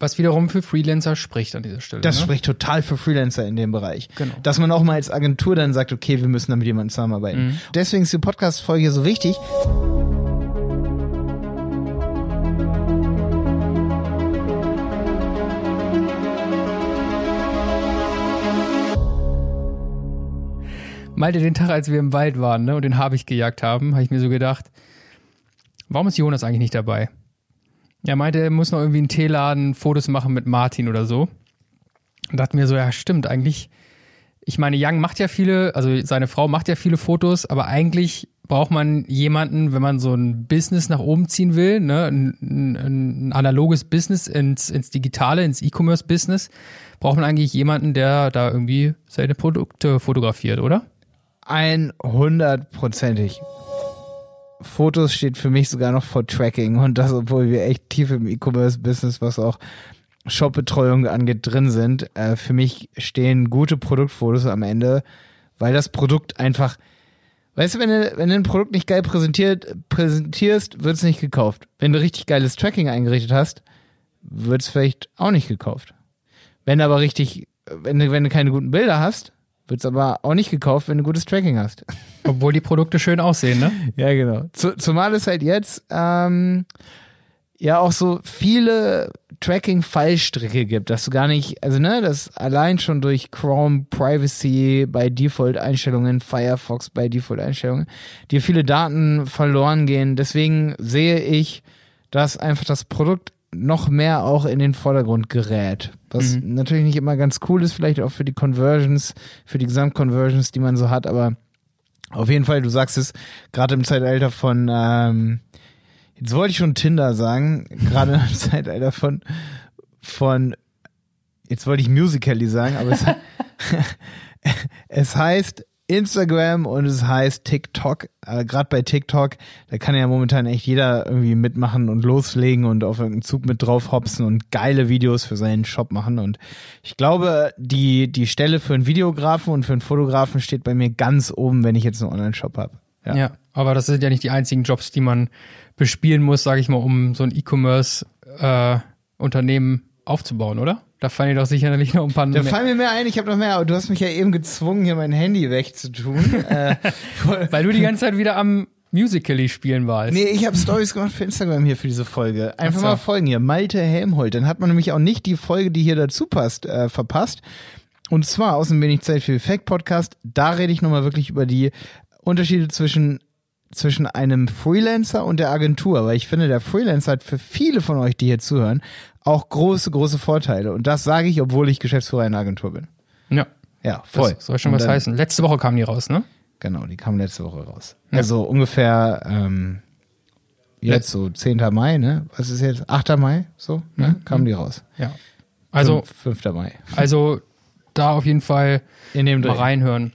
Was wiederum für Freelancer spricht an dieser Stelle. Das ne? spricht total für Freelancer in dem Bereich. Genau. Dass man auch mal als Agentur dann sagt, okay, wir müssen da mit jemandem zusammenarbeiten. Mhm. Deswegen ist die Podcast-Folge so wichtig. Malte, den Tag, als wir im Wald waren ne, und den Habicht gejagt haben, habe ich mir so gedacht, warum ist Jonas eigentlich nicht dabei? Er meinte, er muss noch irgendwie einen Teeladen Fotos machen mit Martin oder so. Und dachte mir so, ja, stimmt, eigentlich. Ich meine, Young macht ja viele, also seine Frau macht ja viele Fotos, aber eigentlich braucht man jemanden, wenn man so ein Business nach oben ziehen will, ne, ein, ein, ein analoges Business ins, ins Digitale, ins E-Commerce-Business, braucht man eigentlich jemanden, der da irgendwie seine Produkte fotografiert, oder? 100%ig. Fotos steht für mich sogar noch vor Tracking und das, obwohl wir echt tief im E-Commerce-Business, was auch Shop-Betreuung angeht, drin sind. Äh, für mich stehen gute Produktfotos am Ende, weil das Produkt einfach, weißt du, wenn du, wenn du ein Produkt nicht geil präsentiert, präsentierst, wird es nicht gekauft. Wenn du richtig geiles Tracking eingerichtet hast, wird es vielleicht auch nicht gekauft. Wenn du aber richtig, wenn du, wenn du keine guten Bilder hast, wird es aber auch nicht gekauft, wenn du gutes Tracking hast. Obwohl die Produkte schön aussehen, ne? Ja, genau. Zu, zumal es halt jetzt ähm, ja auch so viele Tracking-Fallstricke gibt, dass du gar nicht, also ne, dass allein schon durch Chrome Privacy bei Default-Einstellungen, Firefox bei Default-Einstellungen, dir viele Daten verloren gehen. Deswegen sehe ich, dass einfach das Produkt noch mehr auch in den Vordergrund gerät. Was Mhm. natürlich nicht immer ganz cool ist, vielleicht auch für die Conversions, für die Gesamtconversions, die man so hat, aber auf jeden Fall, du sagst es, gerade im Zeitalter von, ähm, jetzt wollte ich schon Tinder sagen, gerade im Zeitalter von, von, jetzt wollte ich Musically sagen, aber es, es heißt Instagram und es heißt TikTok. Äh, gerade bei TikTok, da kann ja momentan echt jeder irgendwie mitmachen und loslegen und auf irgendeinen Zug mit drauf hopsen und geile Videos für seinen Shop machen. Und ich glaube, die, die Stelle für einen Videografen und für einen Fotografen steht bei mir ganz oben, wenn ich jetzt einen Online-Shop habe. Ja. Ja. aber das sind ja nicht die einzigen Jobs, die man bespielen muss, sage ich mal, um so ein E-Commerce-Unternehmen aufzubauen, oder? Da fallen dir doch sicherlich noch ein paar Da mehr. fallen mir mehr ein, ich habe noch mehr, aber du hast mich ja eben gezwungen, hier mein Handy wegzutun. äh, Weil du die ganze Zeit wieder am Musically spielen warst. Nee, ich habe Stories gemacht für Instagram hier für diese Folge. Einfach Ach so. mal folgen hier. Malte Helmholt. Dann hat man nämlich auch nicht die Folge, die hier dazu passt, äh, verpasst. Und zwar aus dem Wenig Zeit für Effekt Podcast. Da rede ich nochmal wirklich über die Unterschiede zwischen zwischen einem Freelancer und der Agentur, weil ich finde, der Freelancer hat für viele von euch, die hier zuhören, auch große, große Vorteile. Und das sage ich, obwohl ich Geschäftsführer einer Agentur bin. Ja, Ja, voll. das soll schon was dann- heißen. Letzte Woche kam die raus, ne? Genau, die kam letzte Woche raus. Ja. Also ungefähr ähm, jetzt so 10. Mai, ne? Was ist jetzt? 8. Mai, so, ne? Mhm. Kam die raus. Ja. Also, 5. Mai. also da auf jeden Fall In dem mal Dreh. reinhören.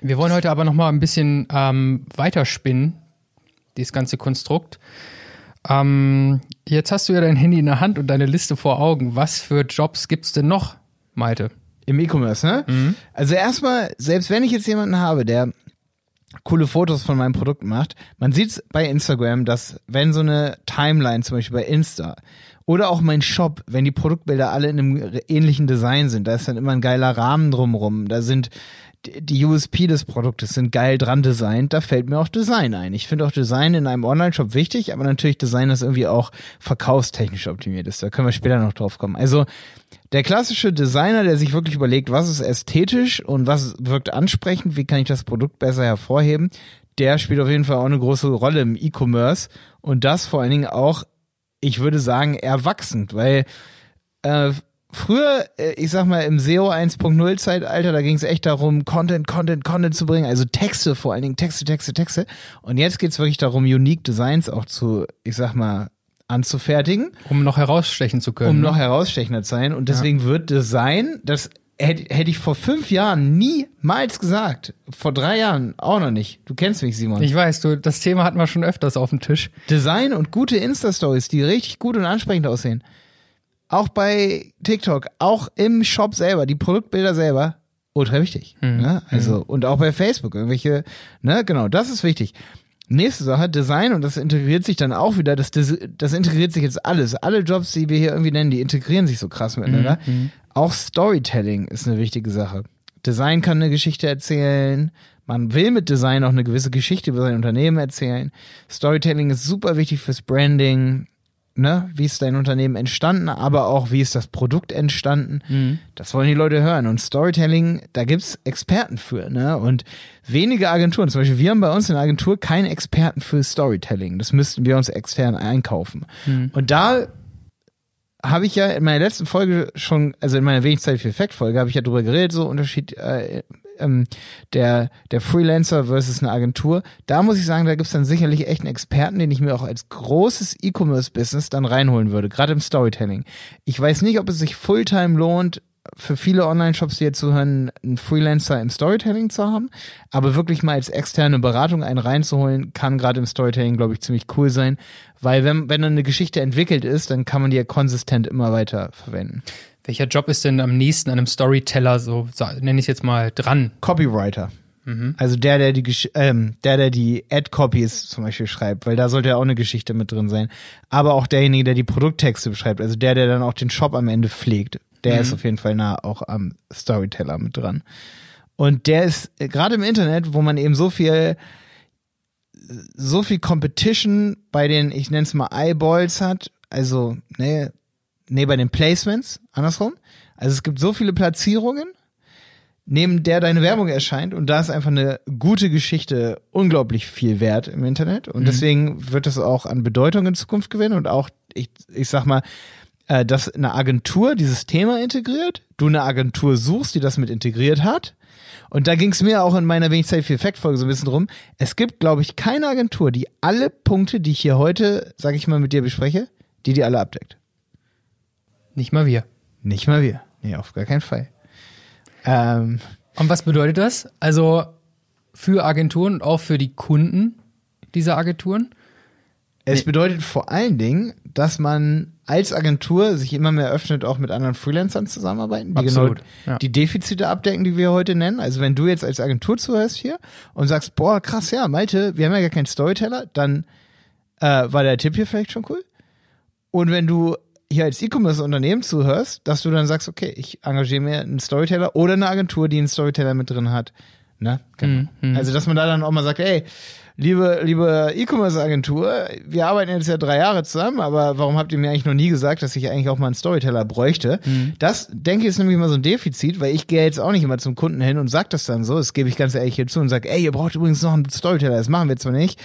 Wir wollen heute aber noch mal ein bisschen ähm, weiterspinnen, dieses ganze Konstrukt. Ähm, jetzt hast du ja dein Handy in der Hand und deine Liste vor Augen. Was für Jobs gibt's denn noch, Malte? Im E-Commerce, ne? Mhm. Also erstmal, selbst wenn ich jetzt jemanden habe, der coole Fotos von meinem Produkt macht, man sieht's bei Instagram, dass wenn so eine Timeline zum Beispiel bei Insta oder auch mein Shop, wenn die Produktbilder alle in einem ähnlichen Design sind, da ist dann immer ein geiler Rahmen drumrum, da sind die- USP des Produktes sind geil dran designt, da fällt mir auch Design ein. Ich finde auch Design in einem Online-Shop wichtig, aber natürlich Design, das irgendwie auch verkaufstechnisch optimiert ist. Da können wir später noch drauf kommen. Also der klassische Designer, der sich wirklich überlegt, was ist ästhetisch und was wirkt ansprechend, wie kann ich das Produkt besser hervorheben, der spielt auf jeden Fall auch eine große Rolle im E-Commerce und das vor allen Dingen auch, ich würde sagen, erwachsend, weil äh, früher, äh, ich sag mal, im SEO 1.0 Zeitalter, da ging es echt darum, Content, Content, Content zu bringen, also Texte vor allen Dingen, Texte, Texte, Texte. Und jetzt geht's wirklich darum, Unique Designs auch zu, ich sag mal, anzufertigen Um noch herausstechen zu können. um ne? noch herausstechender zu sein. Und deswegen wird Design, das hätte, hätte ich vor fünf Jahren niemals gesagt. Vor drei Jahren auch noch nicht. Du kennst mich, Simon. Ich weiß, du, das Thema hatten wir schon öfters auf dem Tisch. Design und gute Insta-Stories, die richtig gut und ansprechend aussehen. Auch bei TikTok, auch im Shop selber, die Produktbilder selber, ultra wichtig. Mhm. Ne? Also, und auch bei Facebook, irgendwelche, ne, genau, das ist wichtig. Nächste Sache, Design, und das integriert sich dann auch wieder, das, das, integriert sich jetzt alles. Alle Jobs, die wir hier irgendwie nennen, die integrieren sich so krass miteinander. Mhm. Auch Storytelling ist eine wichtige Sache. Design kann eine Geschichte erzählen. Man will mit Design auch eine gewisse Geschichte über sein Unternehmen erzählen. Storytelling ist super wichtig fürs Branding. Ne? Wie ist dein Unternehmen entstanden, aber auch wie ist das Produkt entstanden. Mhm. Das wollen die Leute hören. Und Storytelling, da gibt's Experten für. Ne? Und wenige Agenturen, zum Beispiel wir haben bei uns in der Agentur keinen Experten für Storytelling. Das müssten wir uns extern einkaufen. Mhm. Und da habe ich ja in meiner letzten Folge schon, also in meiner wenig Zeit für Effekt-Folge, habe ich ja drüber geredet, so Unterschied äh, ähm, der, der Freelancer versus eine Agentur. Da muss ich sagen, da gibt's dann sicherlich echt einen Experten, den ich mir auch als großes E-Commerce-Business dann reinholen würde, gerade im Storytelling. Ich weiß nicht, ob es sich Fulltime lohnt, für viele Online-Shops, die jetzt zuhören, einen Freelancer im Storytelling zu haben, aber wirklich mal als externe Beratung einen reinzuholen, kann gerade im Storytelling, glaube ich, ziemlich cool sein, weil wenn, wenn dann eine Geschichte entwickelt ist, dann kann man die ja konsistent immer weiter verwenden. Welcher Job ist denn am nächsten einem Storyteller, so nenne ich es jetzt mal, dran? Copywriter. Also der, der die Gesch ähm, der, der die Ad-Copies zum Beispiel schreibt, weil da sollte ja auch eine Geschichte mit drin sein. Aber auch derjenige, der die Produkttexte beschreibt, also der, der dann auch den Shop am Ende pflegt, der ist auf jeden Fall nah auch am Storyteller mit dran. Und der ist äh, gerade im Internet, wo man eben so viel so viel Competition bei den, ich nenne es mal Eyeballs hat, also ne, nee, bei den Placements, andersrum. Also es gibt so viele Platzierungen neben der deine Werbung erscheint und da ist einfach eine gute Geschichte unglaublich viel wert im Internet und deswegen wird es auch an Bedeutung in Zukunft gewinnen und auch ich ich sag mal äh, dass eine Agentur dieses Thema integriert, du eine Agentur suchst, die das mit integriert hat und da ging es mir auch in meiner wenig Zeit für Effektfolge so ein bisschen drum. Es gibt, glaube ich, keine Agentur, die alle Punkte, die ich hier heute, sage ich mal, mit dir bespreche, die die alle abdeckt. Nicht mal wir. Nicht mal wir. Nee, auf gar keinen Fall. Ähm, Und was bedeutet das? Also für Agenturen und auch für die Kunden dieser Agenturen? Es bedeutet vor allen Dingen, dass man als Agentur sich immer mehr öffnet, auch mit anderen Freelancern zusammenarbeiten, die Absolut, genau ja. die Defizite abdecken, die wir heute nennen. Also wenn du jetzt als Agentur zuhörst hier und sagst, boah, krass, ja, Malte, wir haben ja gar keinen Storyteller, dann äh, war der Tipp hier vielleicht schon cool. Und wenn du hier als E-Commerce-Unternehmen zuhörst, dass du dann sagst, okay, ich engagiere mir einen Storyteller oder eine Agentur, die einen Storyteller mit drin hat. Ne? Genau. Also, dass man da dann auch mal sagt, ey, liebe, liebe E-Commerce-Agentur, wir arbeiten jetzt ja drei Jahre zusammen, aber warum habt ihr mir eigentlich noch nie gesagt, dass ich eigentlich auch mal einen Storyteller bräuchte? Das, denke ich, ist nämlich immer so ein Defizit, weil ich gehe jetzt auch nicht immer zum Kunden hin und sag das dann so, das gebe ich ganz ehrlich hier zu und sage, ey, ihr braucht übrigens noch einen Storyteller, das machen wir zwar nicht,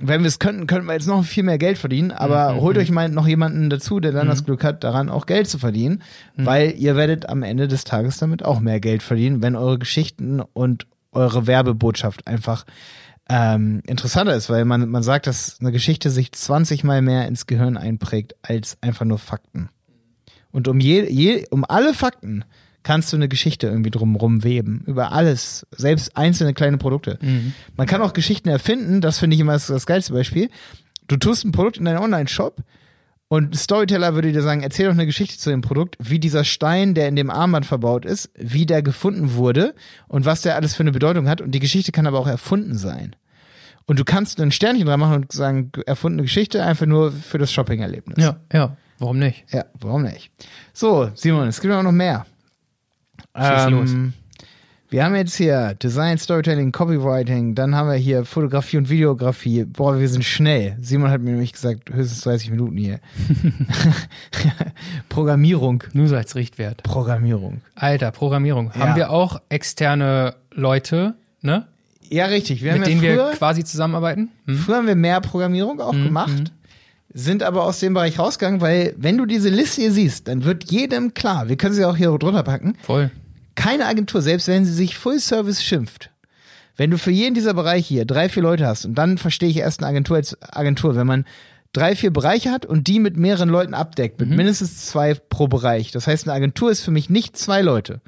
wenn wir es könnten, könnten wir jetzt noch viel mehr Geld verdienen, aber holt euch mal noch jemanden dazu, der dann das Glück hat, daran auch Geld zu verdienen, weil ihr werdet am Ende des Tages damit auch mehr Geld verdienen, wenn eure Geschichten und eure Werbebotschaft einfach ähm, interessanter ist, weil man, man sagt, dass eine Geschichte sich 20 mal mehr ins Gehirn einprägt als einfach nur Fakten. Und um je, je, um alle Fakten kannst du eine Geschichte irgendwie drumrum weben. Über alles. Selbst einzelne kleine Produkte. Man kann auch Geschichten erfinden. Das finde ich immer das, das geilste Beispiel. Du tust ein Produkt in deinen Online-Shop und Storyteller würde dir sagen, erzähl doch eine Geschichte zu dem Produkt, wie dieser Stein, der in dem Armband verbaut ist, wie der gefunden wurde und was der alles für eine Bedeutung hat. Und die Geschichte kann aber auch erfunden sein. Und du kannst ein Sternchen dran machen und sagen, erfundene Geschichte, einfach nur für das Shopping-Erlebnis. Ja, ja. Warum nicht? Ja, warum nicht? So, Simon, es gibt auch noch mehr. Schieß los. Wir haben jetzt hier Design, Storytelling, Copywriting, dann haben wir hier Fotografie und Videografie. Boah, wir sind schnell. Simon hat mir nämlich gesagt, höchstens 30 Minuten hier. Programmierung. Nur so als Richtwert. Programmierung. Alter, Programmierung. Ja. Haben wir auch externe Leute, ne? Ja, richtig. Wir Mit haben denen ja früher, wir quasi zusammenarbeiten? Hm? früher haben wir mehr Programmierung auch gemacht, sind aber aus dem Bereich rausgegangen, weil wenn du diese Liste hier siehst, dann wird jedem klar, wir können sie auch hier drunter packen, Voll. Keine Agentur, selbst wenn sie sich Full Service schimpft, wenn du für jeden dieser Bereiche hier drei, vier Leute hast, und dann verstehe ich erst eine Agentur als Agentur, wenn man drei, vier Bereiche hat und die mit mehreren Leuten abdeckt, mit mindestens zwei pro Bereich. Das heißt, eine Agentur ist für mich nicht zwei Leute.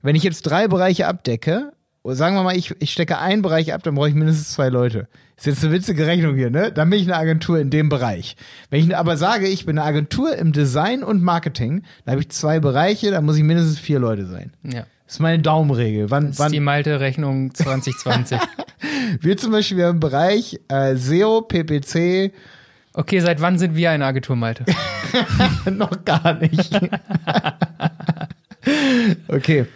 Wenn ich jetzt drei Bereiche abdecke, sagen wir mal, ich, ich stecke einen Bereich ab, dann brauche ich mindestens zwei Leute. Ist jetzt eine witzige Rechnung hier, ne? Dann bin ich eine Agentur in dem Bereich. Wenn ich aber sage, ich bin eine Agentur im Design und Marketing, dann habe ich zwei Bereiche, dann muss ich mindestens vier Leute sein. Ja. Das ist meine Daumenregel. Wann, Das ist wann, die Malte-Rechnung 2020. Wir zum Beispiel, wir haben im Bereich äh, SEO, PPC, Okay, seit wann sind wir eine Agentur, Malte? noch gar nicht. okay.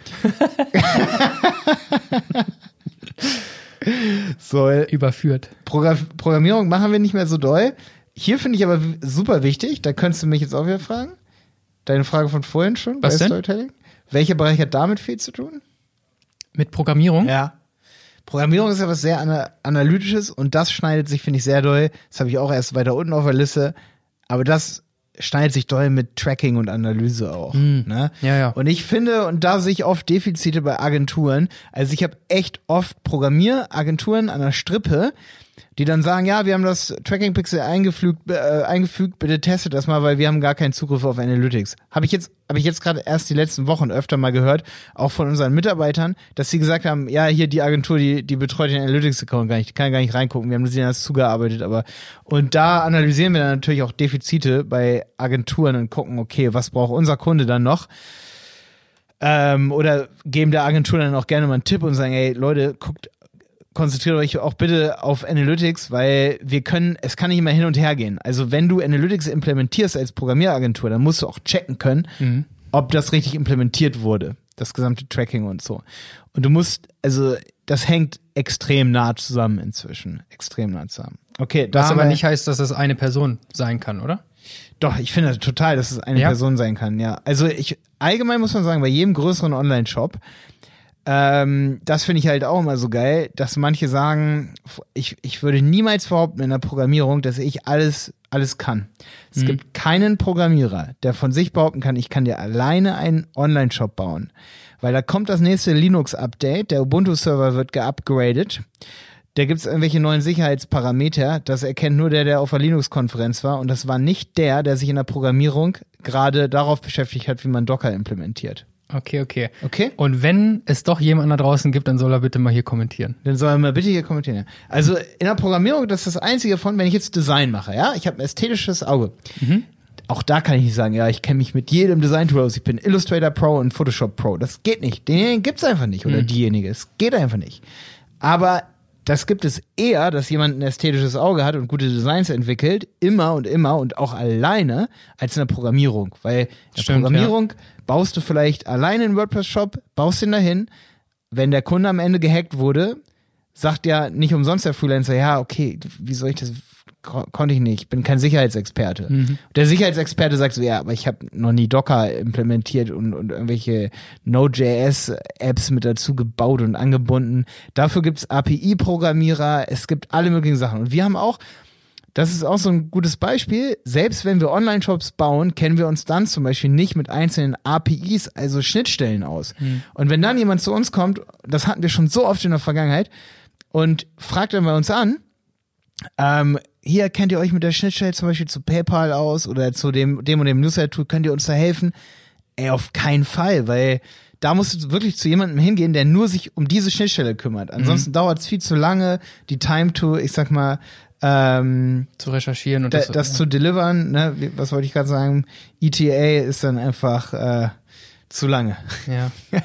so, Überführt. Progra Programmierung machen wir nicht mehr so doll. Hier finde ich aber super wichtig, da könntest du mich jetzt auch wieder fragen. Deine Frage von vorhin schon Was bei denn? Storytelling. Welcher Bereich hat damit viel zu tun? Mit Programmierung? Ja. Programmierung ist ja was sehr ana analytisches und das schneidet sich, finde ich, sehr doll. Das habe ich auch erst weiter unten auf der Liste. Aber das schneidet sich doll mit Tracking und Analyse auch. Ne? Ja, ja. Und ich finde, und da sehe ich oft Defizite bei Agenturen. Also ich habe echt oft Programmieragenturen an der Strippe, die dann sagen, ja, wir haben das Tracking Pixel eingefügt, äh, eingefügt, bitte testet das mal, weil wir haben gar keinen Zugriff auf Analytics. Habe ich jetzt, habe ich jetzt gerade erst die letzten Wochen öfter mal gehört, auch von unseren Mitarbeitern, dass sie gesagt haben, ja, hier die Agentur, die, die betreut den Analytics-Account gar nicht, die kann gar nicht reingucken, wir haben das zugearbeitet, aber und da analysieren wir dann natürlich auch Defizite bei Agenturen und gucken, okay, was braucht unser Kunde dann noch? Ähm, oder geben der Agentur dann auch gerne mal einen Tipp und sagen, ey, Leute, guckt, konzentriert euch auch bitte auf Analytics, weil wir können, es kann nicht immer hin und her gehen. Also wenn du Analytics implementierst als Programmieragentur, dann musst du auch checken können, ob das richtig implementiert wurde. Das gesamte Tracking und so. Und du musst, also das hängt extrem nah zusammen inzwischen. Extrem nah zusammen. Okay, da Was aber nicht heißt, dass es eine Person sein kann, oder? doch, ich finde total, dass es eine Ja? Person sein kann, ja. Also ich, allgemein muss man sagen, bei jedem größeren Online-Shop, ähm, das finde ich halt auch immer so geil, dass manche sagen, ich, ich würde niemals behaupten in der Programmierung, dass ich alles, alles kann. Es gibt keinen Programmierer, der von sich behaupten kann, ich kann dir alleine einen Online-Shop bauen. Weil da kommt das nächste Linux-Update, der Ubuntu-Server wird geupgradet. Da gibt's irgendwelche neuen Sicherheitsparameter. Das erkennt nur der, der auf der Linux-Konferenz war. Und das war nicht der, der sich in der Programmierung gerade darauf beschäftigt hat, wie man Docker implementiert. Okay, okay. Okay? Und wenn es doch jemanden da draußen gibt, dann soll er bitte mal hier kommentieren. Dann soll er mal bitte hier kommentieren. ja. Also in der Programmierung, das ist das Einzige von, wenn ich jetzt Design mache, ja, ich habe ein ästhetisches Auge. Auch da kann ich nicht sagen, ja, ich kenne mich mit jedem Design-Tool aus. Ich bin Illustrator Pro und Photoshop Pro. Das geht nicht. Den gibt's einfach nicht. Oder diejenige. Es geht einfach nicht. Aber das gibt es eher, dass jemand ein ästhetisches Auge hat und gute Designs entwickelt, immer und immer und auch alleine, als in der Programmierung. Weil in der Stimmt, Programmierung baust du vielleicht alleine einen WordPress-Shop, baust den dahin. Wenn der Kunde am Ende gehackt wurde, sagt ja nicht umsonst der Freelancer, ja, okay, wie soll ich das, konnte ich nicht, ich bin kein Sicherheitsexperte. Der Sicherheitsexperte sagt so, ja, aber ich habe noch nie Docker implementiert und, und irgendwelche Node.js-Apps mit dazu gebaut und angebunden. Dafür gibt's API-Programmierer, es gibt alle möglichen Sachen. Und wir haben auch, das ist auch so ein gutes Beispiel. Selbst wenn wir Online-Shops bauen, kennen wir uns dann zum Beispiel nicht mit einzelnen APIs, also Schnittstellen aus. Und wenn dann jemand zu uns kommt, das hatten wir schon so oft in der Vergangenheit, und fragt dann bei uns an, ähm, hier kennt ihr euch mit der Schnittstelle zum Beispiel zu PayPal aus oder zu dem, dem und dem Newsletter-Tool, könnt ihr uns da helfen? Ey, auf keinen Fall, weil da musst du wirklich zu jemandem hingehen, der nur sich um diese Schnittstelle kümmert. Ansonsten dauert es viel zu lange, die Time to, ich sag mal, ähm, Zu recherchieren und da, das, das zu delivern, ne, was wollte ich gerade sagen? ETA ist dann einfach äh, zu lange. ja.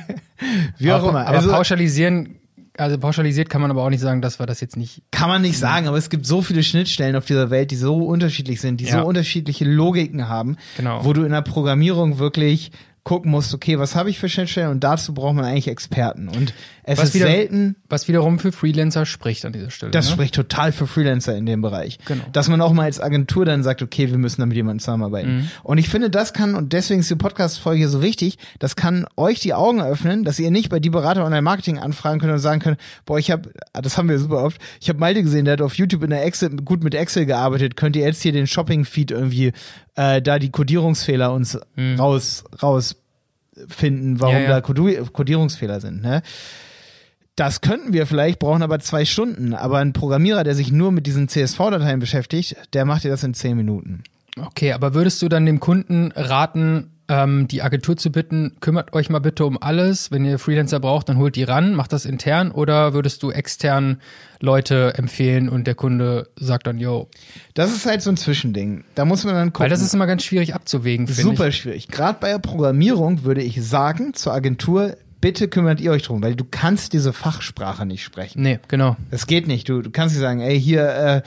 Wie auch aber, immer. Aber Also pauschalisieren, also pauschalisiert kann man aber auch nicht sagen, dass wir das jetzt nicht. kann man nicht sagen, aber es gibt so viele Schnittstellen auf dieser Welt, die so unterschiedlich sind, die Ja. so unterschiedliche Logiken haben, Genau. wo du in der Programmierung wirklich gucken musst, okay, was habe ich für Schnittstellen und dazu braucht man eigentlich Experten. Und es Was ist wieder- selten, Was wiederum für Freelancer spricht an dieser Stelle. das ne? spricht total für Freelancer in dem Bereich. Genau. Dass man auch mal als Agentur dann sagt, okay, wir müssen da mit jemandem zusammenarbeiten. Mhm. Und ich finde, das kann, und deswegen ist die Podcast-Folge so wichtig, das kann euch die Augen öffnen, dass ihr nicht bei die Berater Online-Marketing anfragen könnt und sagen könnt, boah, ich habe, das haben wir super oft, ich habe Malte gesehen, der hat auf YouTube in der Excel, gut mit Excel gearbeitet, könnt ihr jetzt hier den Shopping-Feed irgendwie, äh, da die Codierungsfehler uns raus, raus finden, warum Mhm. Ja, ja. da Codierungsfehler sind, ne? Das könnten wir vielleicht, brauchen aber zwei Stunden. Aber ein Programmierer, der sich nur mit diesen CSV-Dateien beschäftigt, der macht dir das in zehn Minuten. Okay, aber würdest du dann dem Kunden raten, ähm, die Agentur zu bitten, kümmert euch mal bitte um alles. Wenn ihr Freelancer braucht, dann holt die ran, macht das intern oder würdest du extern Leute empfehlen und der Kunde sagt dann, yo, Das ist halt so ein Zwischending. Da muss man dann gucken. weil das ist immer ganz schwierig abzuwägen, finde super ich. schwierig. Gerade bei der Programmierung würde ich sagen zur Agentur, bitte kümmert ihr euch drum, weil du kannst diese Fachsprache nicht sprechen. Nee, genau. Das geht nicht. Du, du kannst nicht sagen, ey, hier äh,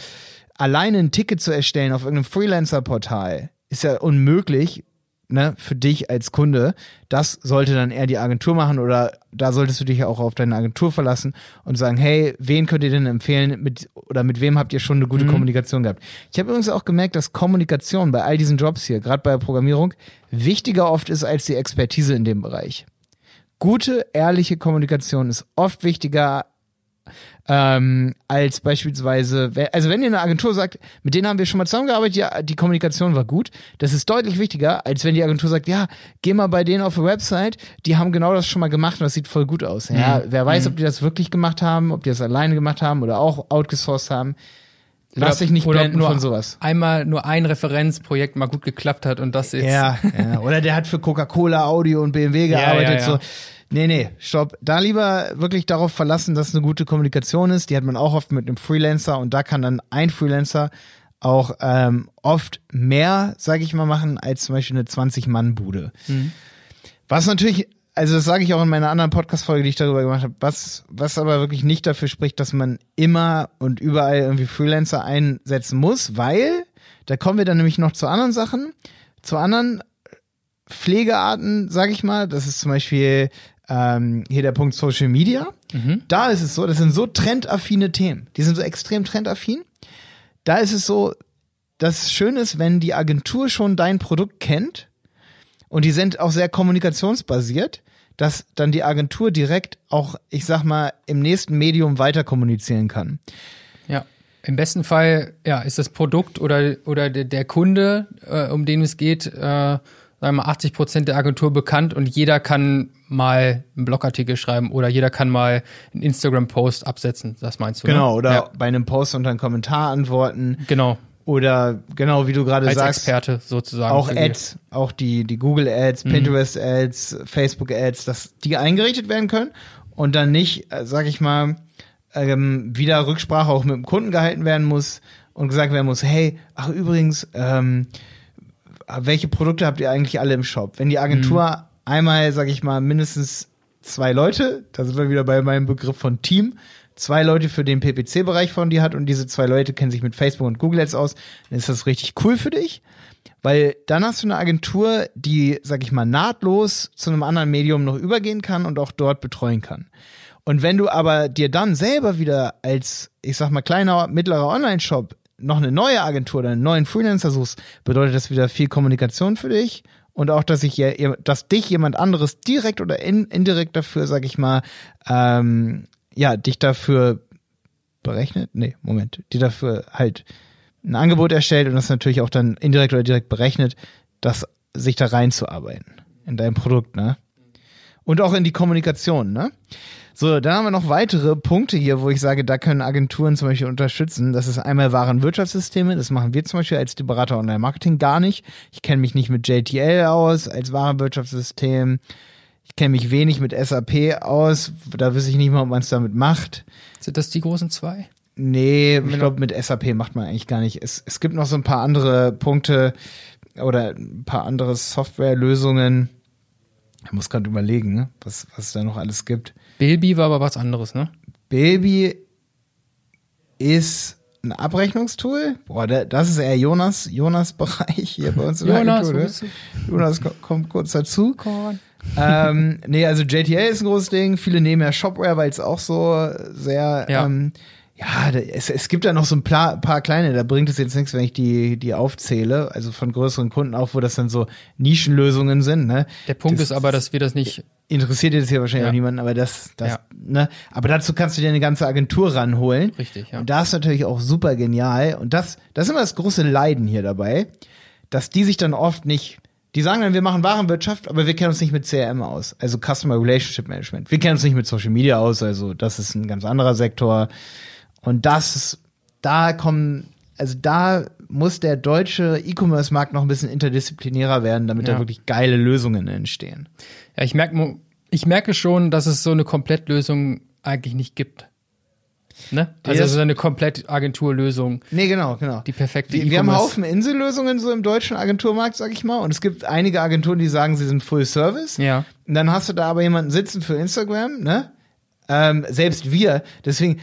alleine ein Ticket zu erstellen auf irgendeinem Freelancer-Portal ist ja unmöglich, ne, für dich als Kunde. Das sollte dann eher die Agentur machen oder da solltest du dich auch auf deine Agentur verlassen und sagen, hey, wen könnt ihr denn empfehlen mit oder mit wem habt ihr schon eine gute Mhm. Kommunikation gehabt? Ich habe übrigens auch gemerkt, dass Kommunikation bei all diesen Jobs hier, gerade bei der Programmierung, wichtiger oft ist als die Expertise in dem Bereich. Gute, ehrliche Kommunikation ist oft wichtiger ähm, als beispielsweise, we- also wenn dir eine Agentur sagt, mit denen haben wir schon mal zusammengearbeitet, ja, die Kommunikation war gut, das ist deutlich wichtiger, als wenn die Agentur sagt, ja, geh mal bei denen auf die Website, die haben genau das schon mal gemacht und das sieht voll gut aus. Ja, Mhm. wer weiß, ob die das wirklich gemacht haben, ob die das alleine gemacht haben oder auch outgesourced haben. Lass dich nicht blenden nur von sowas. Einmal nur ein Referenzprojekt mal gut geklappt hat und das jetzt. Ja, ja. Oder der hat für Coca-Cola, Audio und BMW gearbeitet. ja, ja. So. Nee, nee, stopp. Da lieber wirklich darauf verlassen, dass eine gute Kommunikation ist. Die hat man auch oft mit einem Freelancer und da kann dann ein Freelancer auch ähm, oft mehr, sage ich mal, machen als zum Beispiel eine 20-Mann-Bude. Was natürlich, also das sage ich auch in meiner anderen Podcast-Folge, die ich darüber gemacht habe, was, was aber wirklich nicht dafür spricht, dass man immer und überall irgendwie Freelancer einsetzen muss, weil, da kommen wir dann nämlich noch zu anderen Sachen, zu anderen Pflegearten, sage ich mal. Das ist zum Beispiel ähm, hier der Punkt Social Media. Da ist es so, das sind so trendaffine Themen. Die sind so extrem trendaffin. Da ist es so, dass es schön ist, wenn die Agentur schon dein Produkt kennt und die sind auch sehr kommunikationsbasiert, dass dann die Agentur direkt auch, ich sag mal, im nächsten Medium weiter kommunizieren kann. Ja. Im besten Fall, ja, ist das Produkt oder, oder der, Kunde, äh, um den es geht, äh, sagen wir mal 80 Prozent der Agentur bekannt und jeder kann mal einen Blogartikel schreiben oder jeder kann mal einen Instagram-Post absetzen. Das meinst du? Genau, ne? oder Ja, bei einem Post unter einen Kommentar antworten genau. Oder genau wie du gerade Als sagst, Experte sozusagen. auch für die- Ads, auch die, die Google Ads, Pinterest Ads, Facebook Ads, dass die eingerichtet werden können und dann nicht, äh, sag ich mal, ähm, wieder Rücksprache auch mit dem Kunden gehalten werden muss und gesagt werden muss, hey, ach übrigens, ähm, welche Produkte habt ihr eigentlich alle im Shop? Wenn die Agentur einmal, sag ich mal, mindestens zwei Leute, da sind wir wieder bei meinem Begriff von Team, zwei Leute für den PPC-Bereich von dir hat und diese zwei Leute kennen sich mit Facebook und Google Ads aus, dann ist das richtig cool für dich. Weil dann hast du eine Agentur, die, sag ich mal, nahtlos zu einem anderen Medium noch übergehen kann und auch dort betreuen kann. Und wenn du aber dir dann selber wieder als, ich sag mal, kleiner, mittlerer Online-Shop noch eine neue Agentur oder einen neuen Freelancer suchst, bedeutet das wieder viel Kommunikation für dich und auch, dass ich dass dich jemand anderes direkt oder in, indirekt dafür, sag ich mal, ähm, ja, dich dafür berechnet? Nee, Moment, die dafür halt ein Angebot erstellt und das natürlich auch dann indirekt oder direkt berechnet, das sich da reinzuarbeiten in dein Produkt, ne? Und auch in die Kommunikation, ne? So, dann haben wir noch weitere Punkte hier, wo ich sage, da können Agenturen zum Beispiel unterstützen. Das ist einmal Warenwirtschaftssysteme. Das machen wir zum Beispiel als die Berater Online-Marketing gar nicht. Ich kenne mich nicht mit JTL aus als Warenwirtschaftssystem. Ich kenne mich wenig mit SAP aus. Da wüsste ich nicht mal, ob man es damit macht. Sind das die großen zwei? Nee, ich glaube, mit SAP macht man eigentlich gar nicht. Es, es gibt noch so ein paar andere Punkte oder ein paar andere Softwarelösungen. Ich muss gerade überlegen, ne, was, was es da noch alles gibt. Bilby war aber was anderes, ne? Baby ist ein Abrechnungstool. Boah, das ist eher Jonas, Jonas Bereich hier bei uns in der Jonas, Agentur. ne? Jonas ko- kommt kurz dazu. Korn. Ähm, nee, also JTL ist ein großes Ding. Viele nehmen ja Shopware, weil es auch so sehr, Ja. ähm, ja, es, es gibt da noch so ein paar, paar kleine, da bringt es jetzt nichts, wenn ich die, die aufzähle, also von größeren Kunden auch, wo das dann so Nischenlösungen sind, ne? Der Punkt Das- ist aber, dass wir das nicht. Interessiert jetzt hier wahrscheinlich Ja. auch niemanden, aber das, das, Ja. ne? Aber dazu kannst du dir eine ganze Agentur ranholen. Richtig, ja. Und das ist natürlich auch super genial. Und das, das ist immer das große Leiden hier dabei, dass die sich dann oft nicht, die sagen dann, wir machen Warenwirtschaft, aber wir kennen uns nicht mit CRM aus. Also Customer Relationship Management. Wir kennen uns nicht mit Social Media aus, also das ist ein ganz anderer Sektor. Und das ist, da kommen, also da muss der deutsche E-Commerce-Markt noch ein bisschen interdisziplinärer werden, damit Ja. da wirklich geile Lösungen entstehen. Ja, ich merke, ich merke schon, dass es so eine Komplettlösung eigentlich nicht gibt. Ne? Also das- so eine komplett Agenturlösung, Nee, genau, genau. die perfekte Wir, wir haben einen Haufen Insellösungen so im deutschen Agenturmarkt, sag ich mal. Und es gibt einige Agenturen, die sagen, sie sind Full Service. Ja. Und dann hast du da aber jemanden sitzen für Instagram, ne? Ähm, selbst wir, deswegen,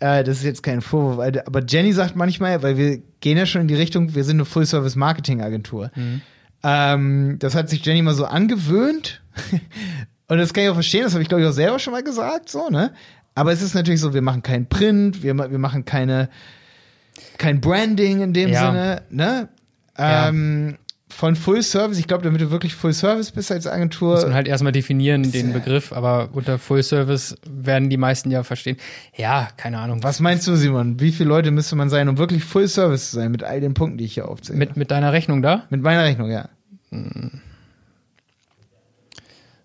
äh, das ist jetzt kein Vorwurf, weil- aber Jenny sagt manchmal, weil wir gehen ja schon in die Richtung, wir sind eine Full-Service-Marketing-Agentur. Ähm, das hat sich Jenny mal so angewöhnt. Und das kann ich auch verstehen, das habe ich glaube ich auch selber schon mal gesagt, so, ne? Aber es ist natürlich so, wir machen keinen Print, wir, wir machen keine, kein Branding in dem Ja. Sinne, ne? Ja. Ähm, von Full Service, ich glaube, damit du wirklich Full Service bist als Agentur, Muss man halt erstmal definieren, den Begriff, aber unter Full Service werden die meisten ja verstehen. Ja, keine Ahnung. Was meinst du, Simon? Wie viele Leute müsste man sein, um wirklich Full Service zu sein mit all den Punkten, die ich hier aufzähle? Mit, mit deiner Rechnung da? mit meiner Rechnung, ja.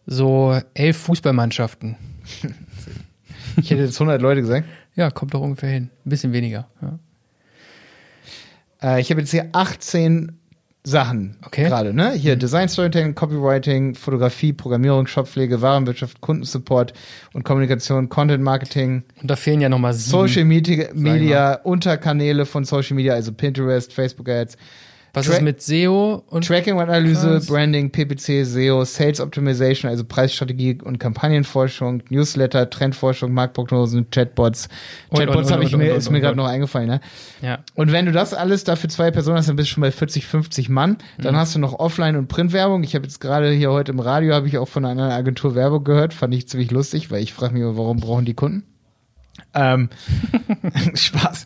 So elf Fußballmannschaften. Ich hätte jetzt 100 Leute gesagt. Ja, kommt doch ungefähr hin. Ein bisschen weniger. Ja. Äh, ich habe jetzt hier 18 Sachen Okay. gerade, ne? Hier Design Storytelling, Copywriting, Fotografie, Programmierung, Shoppflege, Warenwirtschaft, Kundensupport und Kommunikation, Content Marketing, Und da fehlen ja nochmal sieben. Social Media, Media Unterkanäle von Social Media, also Pinterest, Facebook Ads, Was Tra- ist mit SEO und Tracking-Analyse, Krass. Branding, PPC, SEO, Sales Optimization, also Preisstrategie und Kampagnenforschung, Newsletter, Trendforschung, Marktprognosen, Chatbots. Und, Chatbots und, habe ich und, mir, und, ist und, mir und, gerade und. noch eingefallen, ne? ja. Und wenn du das alles dafür zwei Personen hast, dann bist du schon bei 40, 50 Mann. Dann Mhm. hast du noch Offline- und Printwerbung. Ich habe jetzt gerade hier heute im Radio, habe ich auch von einer Agentur Werbung gehört. Fand ich ziemlich lustig, weil ich frage mich, immer, warum brauchen die Kunden? Ähm, Spaß.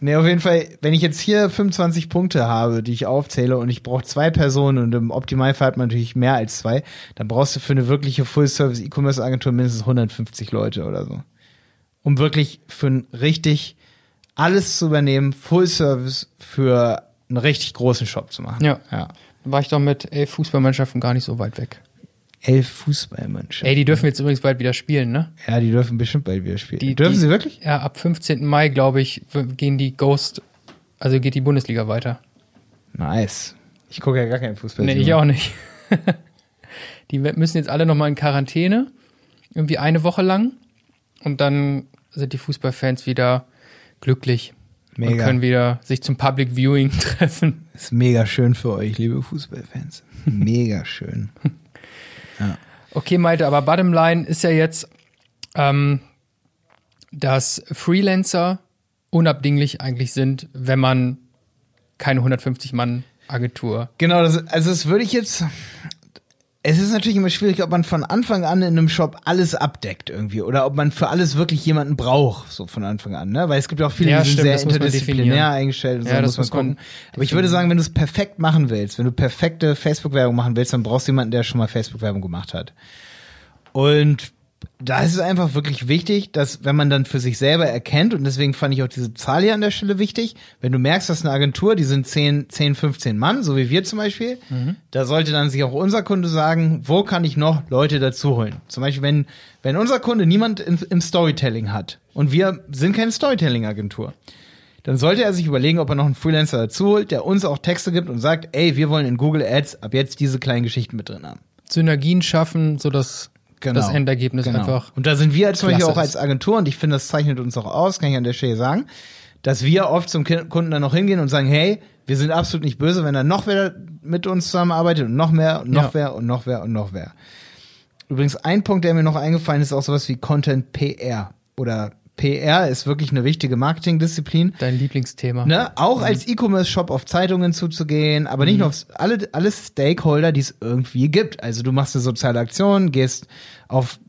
Nee, auf jeden Fall, wenn ich jetzt hier 25 Punkte habe, die ich aufzähle und ich brauche zwei Personen und im Optimalfall hat man natürlich mehr als zwei, dann brauchst du für eine wirkliche Full-Service-E-Commerce-Agentur mindestens 150 Leute oder so. Um wirklich für ein richtig alles zu übernehmen, Full-Service für einen richtig großen Shop zu machen. Ja. ja. Da war ich doch mit elf Fußballmannschaften gar nicht so weit weg. Elf Fußballmannschaften. Ey, die dürfen jetzt übrigens bald wieder spielen, ne? Ja, die dürfen bestimmt bald wieder spielen. Die- dürfen die- sie wirklich? Ja, ab 15. Mai, glaube ich, gehen die Ghost, also geht die Bundesliga weiter. Nice. Ich gucke ja gar keinen Fußball. Nee, ich auch nicht. die müssen jetzt alle nochmal in Quarantäne, irgendwie eine Woche lang. Und dann sind die Fußballfans wieder glücklich und Mega. können wieder sich zum Public Viewing treffen. Ist mega schön für euch, liebe Fußballfans. Mega schön. Okay, Malte, aber Bottomline ist ja jetzt, ähm, dass Freelancer unabdinglich eigentlich sind, wenn man keine 150-Mann-Agentur. Genau, das, also das würde ich jetzt. Es ist natürlich immer schwierig, ob man von Anfang an in einem Shop alles abdeckt irgendwie oder ob man für alles wirklich jemanden braucht, so von Anfang an, ne? Weil es gibt ja auch viele, Ja, die sind stimmt, sehr interdisziplinär eingestellt und so Ja, muss man muss man gucken. Aber ich würde sagen, wenn du es perfekt machen willst, wenn du perfekte Facebook-Werbung machen willst, dann brauchst du jemanden, der schon mal Facebook-Werbung gemacht hat. Und da ist es einfach wirklich wichtig, dass wenn man dann für sich selber erkennt, und deswegen fand ich auch diese Zahl hier an der Stelle wichtig, wenn du merkst, dass eine Agentur, die sind 10, 10 15 Mann, so wie wir zum Beispiel, da sollte dann sich auch unser Kunde sagen, wo kann ich noch Leute dazu holen? Zum Beispiel, wenn, wenn unser Kunde niemand im, im Storytelling hat und wir sind keine Storytelling-Agentur, dann sollte er sich überlegen, ob er noch einen Freelancer dazu holt, der uns auch Texte gibt und sagt, ey, wir wollen in Google Ads ab jetzt diese kleinen Geschichten mit drin haben. Synergien schaffen, sodass Genau. das Endergebnis Genau. einfach. Und da sind wir zum Beispiel auch als Agentur, und ich finde, das zeichnet uns auch aus, kann ich an der Stelle sagen, dass wir oft zum Kunden dann noch hingehen und sagen, hey, wir sind absolut nicht böse, wenn da noch wer mit uns zusammenarbeitet und noch mehr und noch Ja. wer und noch wer und noch wer. Übrigens, ein Punkt, der mir noch eingefallen ist, ist auch sowas wie Content PR. Oder PR ist wirklich eine wichtige Marketingdisziplin. Dein Lieblingsthema. Ne? Auch als E-Commerce-Shop auf Zeitungen zuzugehen, aber nicht nur auf alle, alle Stakeholder, die es irgendwie gibt. Also du machst eine soziale Aktion, gehst auf,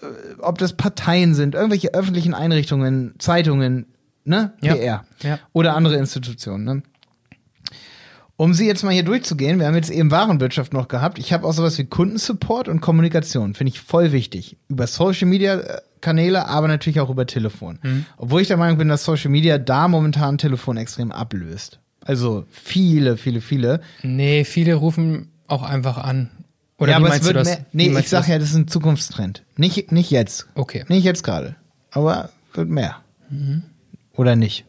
äh, ob das Parteien sind, irgendwelche öffentlichen Einrichtungen, Zeitungen, ne? Ja. PR. Ja. Oder andere Institutionen, ne? Um sie jetzt mal hier durchzugehen, wir haben jetzt eben Warenwirtschaft noch gehabt. Ich habe auch sowas wie Kundensupport und Kommunikation, finde ich voll wichtig. Über Social Media äh, Kanäle, aber natürlich auch über Telefon. Obwohl ich der Meinung bin, dass Social Media da momentan Telefon extrem ablöst. Also viele, viele, viele. Nee, viele rufen auch einfach an. Oder ja, aber es wird das? mehr. Nee, ich sag das? ja, das ist ein Zukunftstrend. Nicht, nicht jetzt. Okay. Nicht jetzt gerade. Aber wird mehr. Mhm. Oder nicht.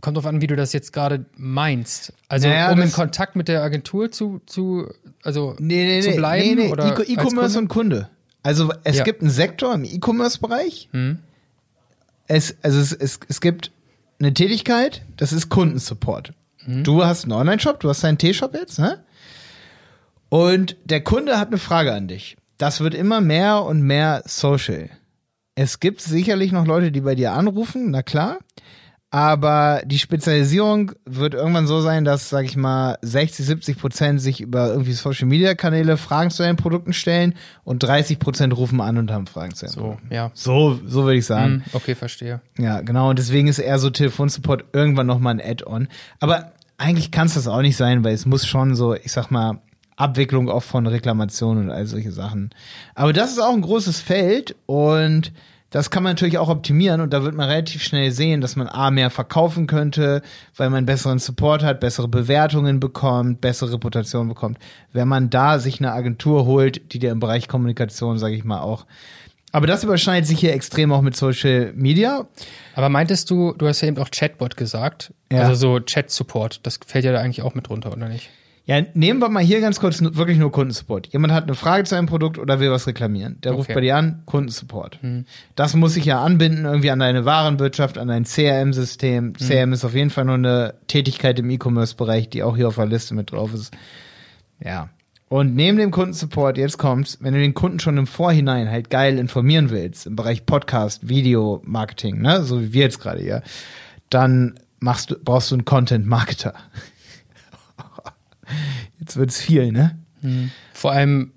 Kommt drauf an, wie du das jetzt gerade meinst. Also, Naja, um in Kontakt mit der Agentur zu, zu also Nee, nee, zu bleiben nee, nee. oder E- E-Commerce Kunde? und Kunde. Also es Ja. gibt einen Sektor im E-Commerce-Bereich, Hm. es, also es, es, es gibt eine Tätigkeit, das ist Kundensupport. Du hast einen Online-Shop, du hast deinen T-Shop jetzt, ne? Und der Kunde hat eine Frage an dich. Das wird immer mehr und mehr social. Es gibt sicherlich noch Leute, die bei dir anrufen, na klar. Aber die Spezialisierung wird irgendwann so sein, dass, sag ich mal, 60, 70 Prozent sich über irgendwie Social Media Kanäle Fragen zu deinen Produkten stellen und 30 Prozent rufen an und haben Fragen zu deinen So, Produkten. ja. So, so würde ich sagen. Hm, okay, verstehe. Ja, genau. Und deswegen ist eher so Telefonsupport irgendwann nochmal ein Add-on. Aber eigentlich kann es das auch nicht sein, weil es muss schon so, ich sag mal, Abwicklung auch von Reklamationen und all solche Sachen. Aber das ist auch ein großes Feld und das kann man natürlich auch optimieren und da wird man relativ schnell sehen, dass man A mehr verkaufen könnte, weil man besseren Support hat, bessere Bewertungen bekommt, bessere Reputation bekommt, wenn man da sich eine Agentur holt, die dir im Bereich Kommunikation, sage ich mal, auch aber das überschneidet sich hier extrem auch mit Social Media. Aber meintest du, du hast ja eben auch Chatbot gesagt, Ja. also so Chat-Support, das fällt ja da eigentlich auch mit runter, oder nicht? Ja, nehmen wir mal hier ganz kurz wirklich nur Kundensupport. Jemand hat eine Frage zu einem Produkt oder will was reklamieren. Der ruft Okay. bei dir an, Kundensupport. Das muss sich ja anbinden irgendwie an deine Warenwirtschaft, an dein CRM-System. CRM ist auf jeden Fall nur eine Tätigkeit im E-Commerce-Bereich, die auch hier auf der Liste mit drauf ist. Ja. Und neben dem Kundensupport, jetzt kommt's, wenn du den Kunden schon im Vorhinein halt geil informieren willst, im Bereich Podcast, Video, Marketing, ne, so wie wir jetzt gerade hier, dann machst du, brauchst du einen Content-Marketer. Jetzt wird's viel, ne? Vor allem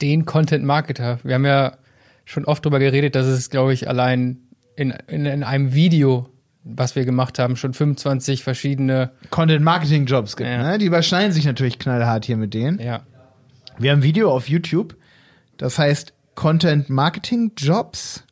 den Content-Marketer. Wir haben ja schon oft drüber geredet, dass es, glaube ich, allein in, in, in einem Video, was wir gemacht haben, schon 25 verschiedene, Content-Marketing-Jobs gibt, Ja. ne? Die überschneiden sich natürlich knallhart hier mit denen. ja. Wir haben ein Video auf YouTube, das heißt Content Marketing Jobs.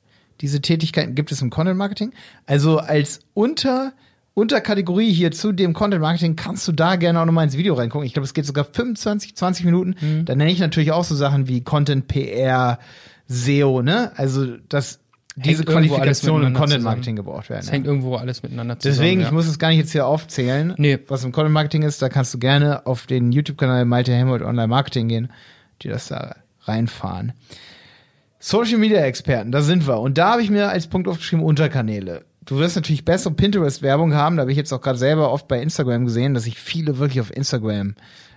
Diese Tätigkeiten gibt es im Content Marketing. Also als Unter Unterkategorie hier zu dem Content Marketing kannst du da gerne auch nochmal ins Video reingucken. Ich glaube, es geht sogar 25, 20 Minuten. Mhm. Da nenne ich natürlich auch so Sachen wie Content PR, SEO, ne? Also, dass diese Qualifikationen im Content zusammen. Marketing gebraucht werden. Es ja. hängt irgendwo alles miteinander zusammen. Deswegen, ja. ich muss es gar nicht jetzt hier aufzählen, Nee. was im Content Marketing ist. Da kannst du gerne auf den YouTube-Kanal Malte Helmut Online Marketing gehen, die das da reinfahren. Social Media Experten, da sind wir. Und da habe ich mir als Punkt aufgeschrieben Unterkanäle. Du wirst natürlich bessere Pinterest-Werbung haben. Da habe ich jetzt auch gerade selber oft bei Instagram gesehen, dass sich viele wirklich auf Instagram,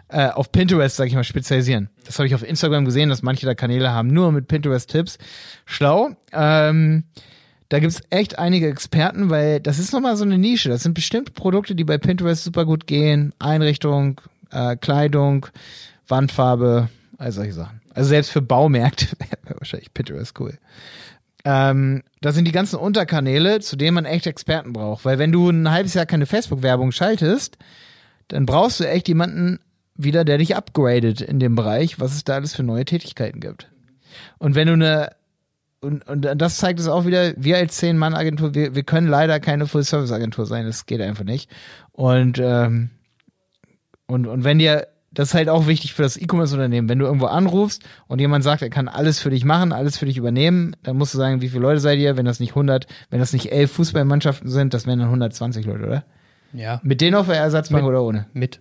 äh, auf Pinterest, sag ich mal, spezialisieren. Das habe ich auf Instagram gesehen, dass manche der Kanäle haben nur mit Pinterest-Tipps. Schlau. Ähm, da gibt's echt einige Experten, weil das ist nochmal so eine Nische. Das sind bestimmte Produkte, die bei Pinterest super gut gehen. Einrichtung, äh, Kleidung, Wandfarbe, all solche Sachen. Also selbst für Baumärkte wäre wahrscheinlich Pinterest cool. Ähm, das sind die ganzen Unterkanäle, zu denen man echt Experten braucht. Weil wenn du ein halbes Jahr keine Facebook-Werbung schaltest, dann brauchst du echt jemanden wieder, der dich upgradet in dem Bereich, was es da alles für neue Tätigkeiten gibt. Und wenn du eine und, und das zeigt es auch wieder, wir als Zehn-Mann-Agentur, wir, wir können leider keine Full-Service-Agentur sein, das geht einfach nicht. Und, ähm, und, und wenn dir, das ist halt auch wichtig für das E-Commerce-Unternehmen, wenn du irgendwo anrufst und jemand sagt, er kann alles für dich machen, alles für dich übernehmen, dann musst du sagen, wie viele Leute seid ihr, wenn das nicht 100, wenn das nicht elf Fußballmannschaften sind, das wären dann 120 Leute, oder? ja, Mit denen auf der Ersatzbank Mit- oder ohne? mit.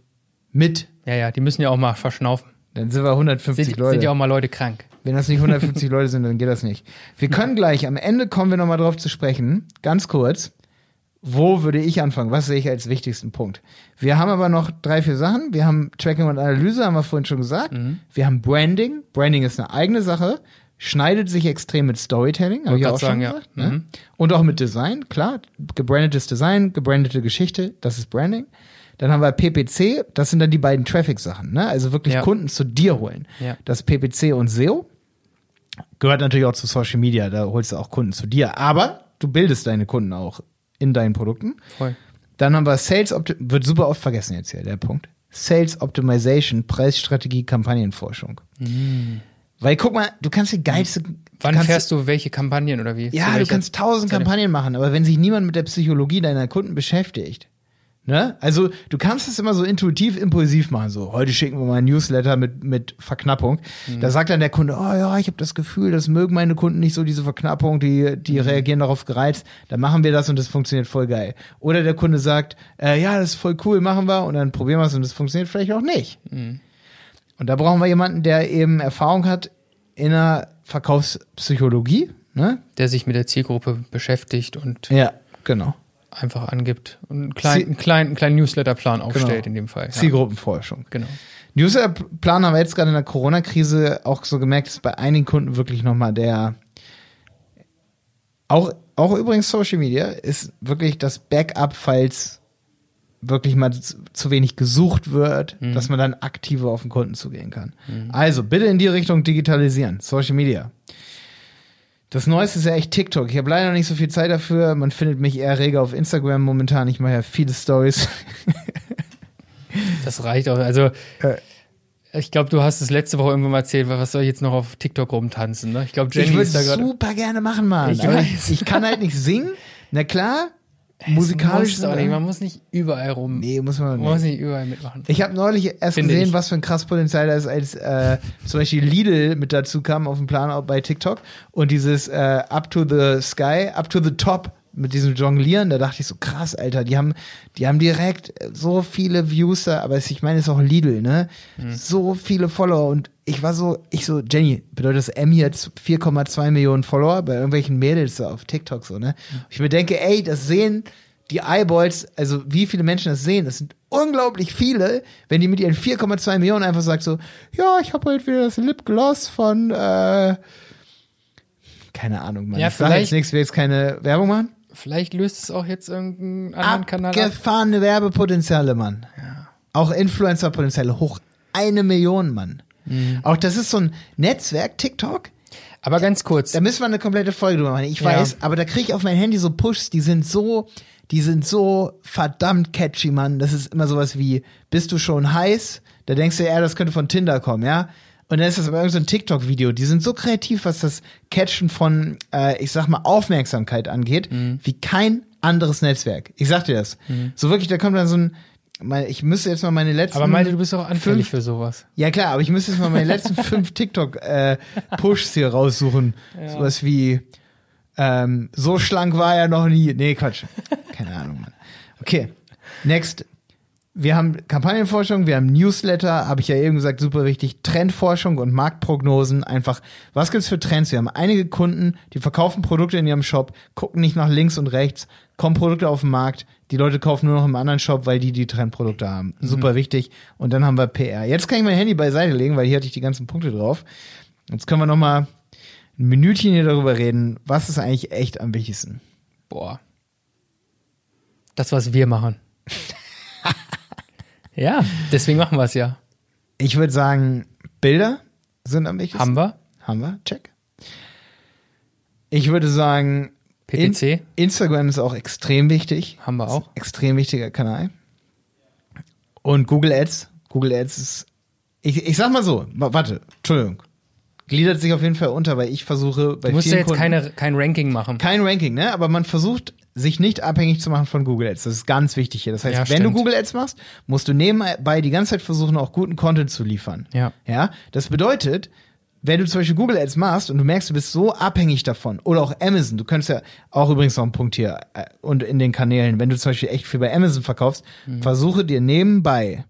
Mit. Ja, ja, die müssen ja auch mal verschnaufen. Dann sind wir 150 Sind, Leute. sind ja auch mal Leute krank. Wenn das nicht 150 Leute sind, dann geht das nicht. Wir können gleich, am Ende kommen wir nochmal drauf zu sprechen, ganz kurz. Wo würde ich anfangen? Was sehe ich als wichtigsten Punkt? Wir haben aber noch drei, vier Sachen. Wir haben Tracking und Analyse, haben wir vorhin schon gesagt. Wir haben Branding. Branding ist eine eigene Sache. Schneidet sich extrem mit Storytelling, habe ich auch schon sagen, ja. gesagt. Ne? Mhm. Und auch mit Design, klar. Gebrandetes Design, gebrandete Geschichte, das ist Branding. Dann haben wir PPC, das sind dann die beiden Traffic-Sachen, ne? Also wirklich Ja. Kunden zu dir holen. Ja. Das PPC und SEO gehört natürlich auch zu Social Media, da holst du auch Kunden zu dir. Aber du bildest deine Kunden auch in deinen Produkten. Voll. Dann haben wir Sales, Opti wird super oft vergessen jetzt hier, der Punkt. Sales Optimization, Preisstrategie, Kampagnenforschung. Weil guck mal, du kannst die geilste. Wann kannst, fährst du welche Kampagnen oder wie? Ja, du kannst tausend? Kampagnen machen, aber wenn sich niemand mit der Psychologie deiner Kunden beschäftigt, ne? Also, du kannst es immer so intuitiv, impulsiv machen, so, heute schicken wir mal ein Newsletter mit, mit Verknappung. Mhm. Da sagt dann der Kunde, oh ja, ich habe das Gefühl, das mögen meine Kunden nicht so, diese Verknappung, die, die Mhm. reagieren darauf gereizt, dann machen wir das und das funktioniert voll geil. Oder der Kunde sagt, äh, ja, das ist voll cool, machen wir, und dann probieren wir es und das funktioniert vielleicht auch nicht. Mhm. Und da brauchen wir jemanden, der eben Erfahrung hat in der Verkaufspsychologie, Ne? Der sich mit der Zielgruppe beschäftigt und Ja, genau. Einfach angibt. Und einen kleinen, einen kleinen, einen kleinen Newsletterplan aufstellt in dem Fall. Ja. Zielgruppenforschung. Genau. Newsletterplan haben wir jetzt gerade in der Corona-Krise auch so gemerkt, ist bei einigen Kunden wirklich nochmal der, auch, auch übrigens Social Media, ist wirklich das Backup, falls wirklich mal zu, zu wenig gesucht wird, dass man dann aktiver auf den Kunden zugehen kann. Also bitte in die Richtung digitalisieren, Social Media. Das Neueste ist ja echt TikTok. Ich habe leider noch nicht so viel Zeit dafür. Man findet mich eher rege auf Instagram momentan. Ich mache ja viele Stories. Das reicht auch. Also, Äh. ich glaube, du hast es letzte Woche irgendwann mal erzählt, was soll ich jetzt noch auf TikTok rumtanzen? Ne? Ich glaube, Jenny ich würde ist da gerade. super gerne machen, Mann. Ich ich kann halt nicht singen. Na klar, musikalisch. Muss nicht. Man muss nicht überall rum. nee, muss man Man nicht. muss nicht überall mitmachen. Ich habe neulich erst Finde gesehen, ich. was für ein krass Potenzial da ist, als äh, zum Beispiel Lidl mit dazu kam auf dem Plan bei TikTok und dieses äh, Up to the Sky, Up to the Top mit diesem Jonglieren, da dachte ich so krass, Alter, die haben, die haben direkt so viele Views da, aber ich meine, es ist auch Lidl, ne? Mhm. So viele Follower und ich war so, ich so, Jenny, bedeutet das M jetzt 4,2 Millionen Follower bei irgendwelchen Mädels da auf TikTok so, ne? Ich mir denke, ey, das sehen die Eyeballs, also wie viele Menschen das sehen, das sind unglaublich viele, wenn die mit ihren 4,2 Millionen einfach sagt so, ja, ich habe heute wieder das Lipgloss von, äh, keine Ahnung, Mann. Ja, ich sag jetzt nichts, will jetzt keine Werbung machen. Vielleicht löst es auch jetzt irgendeinen anderen Kanal ab. Abgefahrene Werbepotenziale, Mann. Auch Influencer-Potenziale, hoch eine Million, Mann. Mhm. Auch das ist so ein Netzwerk, TikTok, Aber ganz kurz. Da müssen wir eine komplette Folge drüber machen. Ich Ja. weiß, aber da kriege ich auf mein Handy so Pushs, die sind so, die sind so verdammt catchy, Mann. Das ist immer sowas wie, bist du schon heiß? Da denkst du, ja, das könnte von Tinder kommen, ja? Und dann ist das aber irgend so ein TikTok-Video. Die sind so kreativ, was das Catchen von, äh, ich sag mal, Aufmerksamkeit angeht, Mhm. wie kein anderes Netzwerk. Ich sag dir das. So wirklich, da kommt dann so ein, ich müsste jetzt mal meine letzten. aber Malte, du bist auch anfällig fünf- für sowas. ja klar, aber ich müsste jetzt mal meine letzten fünf TikTok-Pushs hier raussuchen. Sowas wie, ähm, so schlank war er noch nie. Nee, Quatsch. Keine Ahnung, Mann. Okay, next. Wir haben Kampagnenforschung, wir haben Newsletter, habe ich ja eben gesagt, super wichtig. Trendforschung und Marktprognosen. Einfach, was gibt's für Trends? Wir haben einige Kunden, die verkaufen Produkte in ihrem Shop, gucken nicht nach links und rechts, kommen Produkte auf den Markt. Die Leute kaufen nur noch im anderen Shop, weil die die Trendprodukte haben. Super wichtig. Und dann haben wir PR. Jetzt kann ich mein Handy beiseite legen, weil hier hatte ich die ganzen Punkte drauf. Jetzt können wir noch mal ein Minütchen hier darüber reden. Was ist eigentlich echt am wichtigsten? Boah. Das, was wir machen. ja, deswegen machen wir es ja. Ich würde sagen, Bilder sind am wichtigsten. Haben wir? Haben wir, check. Ich würde sagen, PPC? In Instagram ist auch extrem wichtig. Haben wir auch. Extrem wichtiger Kanal. Und Google Ads. Google Ads ist, ich, ich sag mal so, wa- warte, Entschuldigung. Gliedert sich auf jeden Fall unter, weil ich versuche bei Du musst ja jetzt Kunden, keine, kein Ranking machen. kein Ranking, ne? Aber man versucht, sich nicht abhängig zu machen von Google Ads. Das ist ganz wichtig hier. Das heißt, Ja, wenn du. Google Ads machst, musst du nebenbei die ganze Zeit versuchen, auch guten Content zu liefern. Ja. Ja, das bedeutet, wenn du zum Beispiel Google Ads machst und du merkst, du bist so abhängig davon, oder auch Amazon, du könntest ja auch übrigens noch ein Punkt hier äh, und in den Kanälen, wenn du zum Beispiel echt viel bei Amazon verkaufst, versuche dir nebenbei,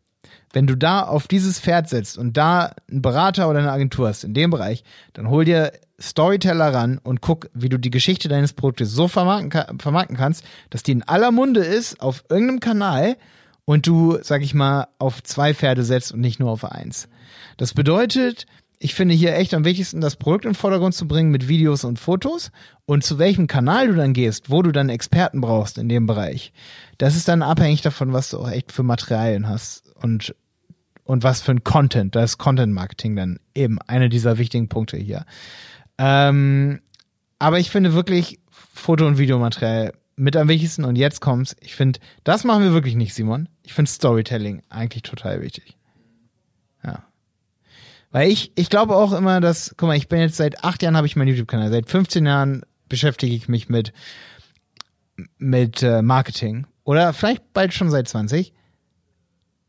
wenn du da auf dieses Pferd setzt und da einen Berater oder eine Agentur hast in dem Bereich, dann hol dir Storyteller ran und guck, wie du die Geschichte deines Produktes so vermarkten, vermarkten kannst, dass die in aller Munde ist auf irgendeinem Kanal und du, sag ich mal, auf zwei Pferde setzt und nicht nur auf eins. Das bedeutet, ich finde hier echt am wichtigsten, das Produkt den Vordergrund zu bringen mit Videos und Fotos und zu welchem Kanal du dann gehst, wo du dann Experten brauchst in dem Bereich. Das ist dann abhängig davon, was du auch echt für Materialien hast und und was für ein Content. Da ist Content Marketing dann eben einer dieser wichtigen Punkte hier. Ähm, aber ich finde wirklich Foto- und Videomaterial mit am wichtigsten. Und jetzt kommt's. Ich finde, das machen wir wirklich nicht, Simon. Ich finde Storytelling eigentlich total wichtig. Weil ich, ich glaube auch immer, dass, guck mal, ich bin jetzt seit acht Jahren habe ich meinen YouTube-Kanal. Seit 15 Jahren beschäftige ich mich mit, mit äh, Marketing. Oder vielleicht bald schon seit 20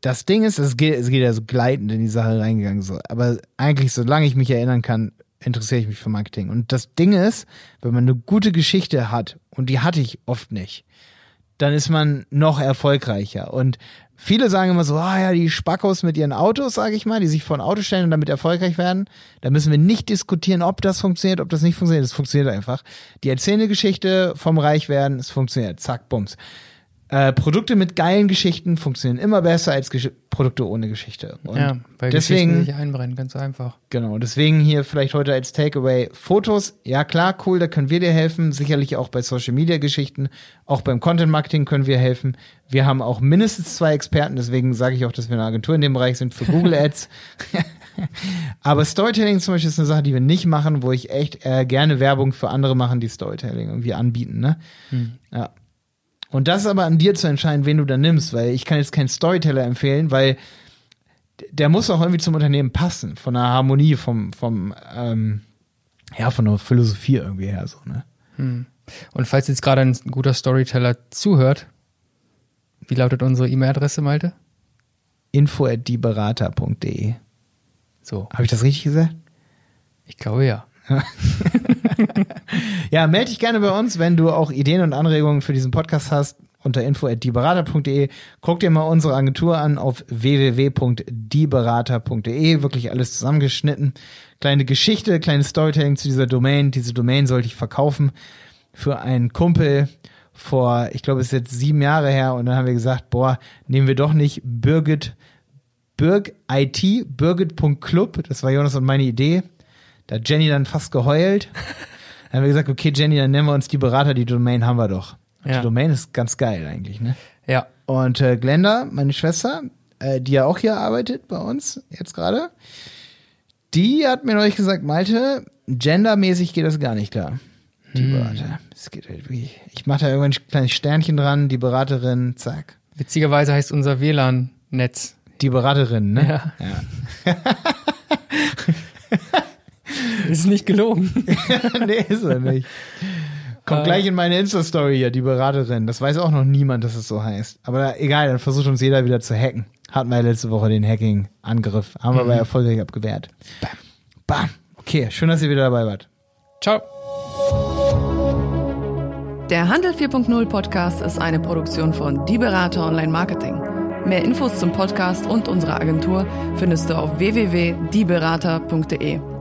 das Ding ist, es geht, es geht ja so gleitend in die Sache reingegangen, so. Aber eigentlich, solange ich mich erinnern kann, interessiere ich mich für Marketing. Und das Ding ist, wenn man eine gute Geschichte hat, und die hatte ich oft nicht, dann ist man noch erfolgreicher. Und viele sagen immer so, ah ja, die Spackos mit ihren Autos, sage ich mal, die sich vor ein Auto stellen und damit erfolgreich werden. Da müssen wir nicht diskutieren, ob das funktioniert, ob das nicht funktioniert. Es funktioniert einfach. Die erzählen eine Geschichte vom Reichwerden, es funktioniert. Zack, bums. Äh, Produkte mit geilen Geschichten funktionieren immer besser als Gesch Produkte ohne Geschichte. Und ja, weil deswegen, sich einbrennen, ganz einfach. Genau, deswegen hier vielleicht heute als Takeaway Fotos. Ja klar, cool, da können wir dir helfen. Sicherlich auch bei Social Media Geschichten, auch beim Content Marketing können wir helfen. Wir haben auch mindestens zwei Experten, deswegen sage ich auch, dass wir eine Agentur in dem Bereich sind für Google Ads. Aber Storytelling zum Beispiel ist eine Sache, die wir nicht machen, wo ich echt äh, gerne Werbung für andere machen, die Storytelling irgendwie anbieten. Ne? Hm. Ja. Und das ist aber an dir zu entscheiden, wen du da nimmst, weil ich kann jetzt keinen Storyteller empfehlen, weil der muss auch irgendwie zum Unternehmen passen, von der Harmonie, vom, vom, ähm, ja, von der Philosophie irgendwie her, so, ne? Hm. Und falls jetzt gerade ein guter Storyteller zuhört, wie lautet unsere E-Mail-Adresse, Malte? info at dieberater.de. So. Habe ich das richtig gesagt? Ich glaube ja. ja, melde dich gerne bei uns, wenn du auch Ideen und Anregungen für diesen Podcast hast unter info@dieberater.de. Guck dir mal unsere Agentur an auf www.dieberater.de. Wirklich alles zusammengeschnitten. Kleine Geschichte, kleines Storytelling zu dieser Domain. Diese Domain sollte ich verkaufen für einen Kumpel vor, ich glaube, es ist jetzt sieben Jahre her. Und dann haben wir gesagt, boah, nehmen wir doch nicht Birgit, Birg IT, Birgit.club. Das war Jonas und meine Idee. Da hat Jenny dann fast geheult. Dann haben wir gesagt, okay, Jenny, dann nennen wir uns die Berater, die Domain haben wir doch. Ja. Die Domain ist ganz geil eigentlich, ne? Ja. Und äh, Glenda, meine Schwester, äh, die ja auch hier arbeitet bei uns jetzt gerade, die hat mir neulich gesagt, Malte, gendermäßig geht das gar nicht klar. Die hm. Berater. Es geht halt wirklich. Ich mache da irgendwann ein kleines Sternchen dran, die Beraterin, zack. Witzigerweise heißt unser WLAN-Netz. Die Beraterin, ne? Ja. ja. Ist nicht gelogen. nee, ist er nicht. Kommt äh, gleich in meine Insta-Story hier, die Beraterin. Das weiß auch noch niemand, dass es so heißt. Aber egal, dann versucht uns jeder wieder zu hacken. Hatten wir ja letzte Woche den Hacking-Angriff. Haben wir aber mhm. erfolgreich abgewehrt. Bam. Bam. Okay, schön, dass ihr wieder dabei wart. Ciao. Der Handel 4.0 Podcast ist eine Produktion von Die Berater Online Marketing. Mehr Infos zum Podcast und unserer Agentur findest du auf www.dieberater.de.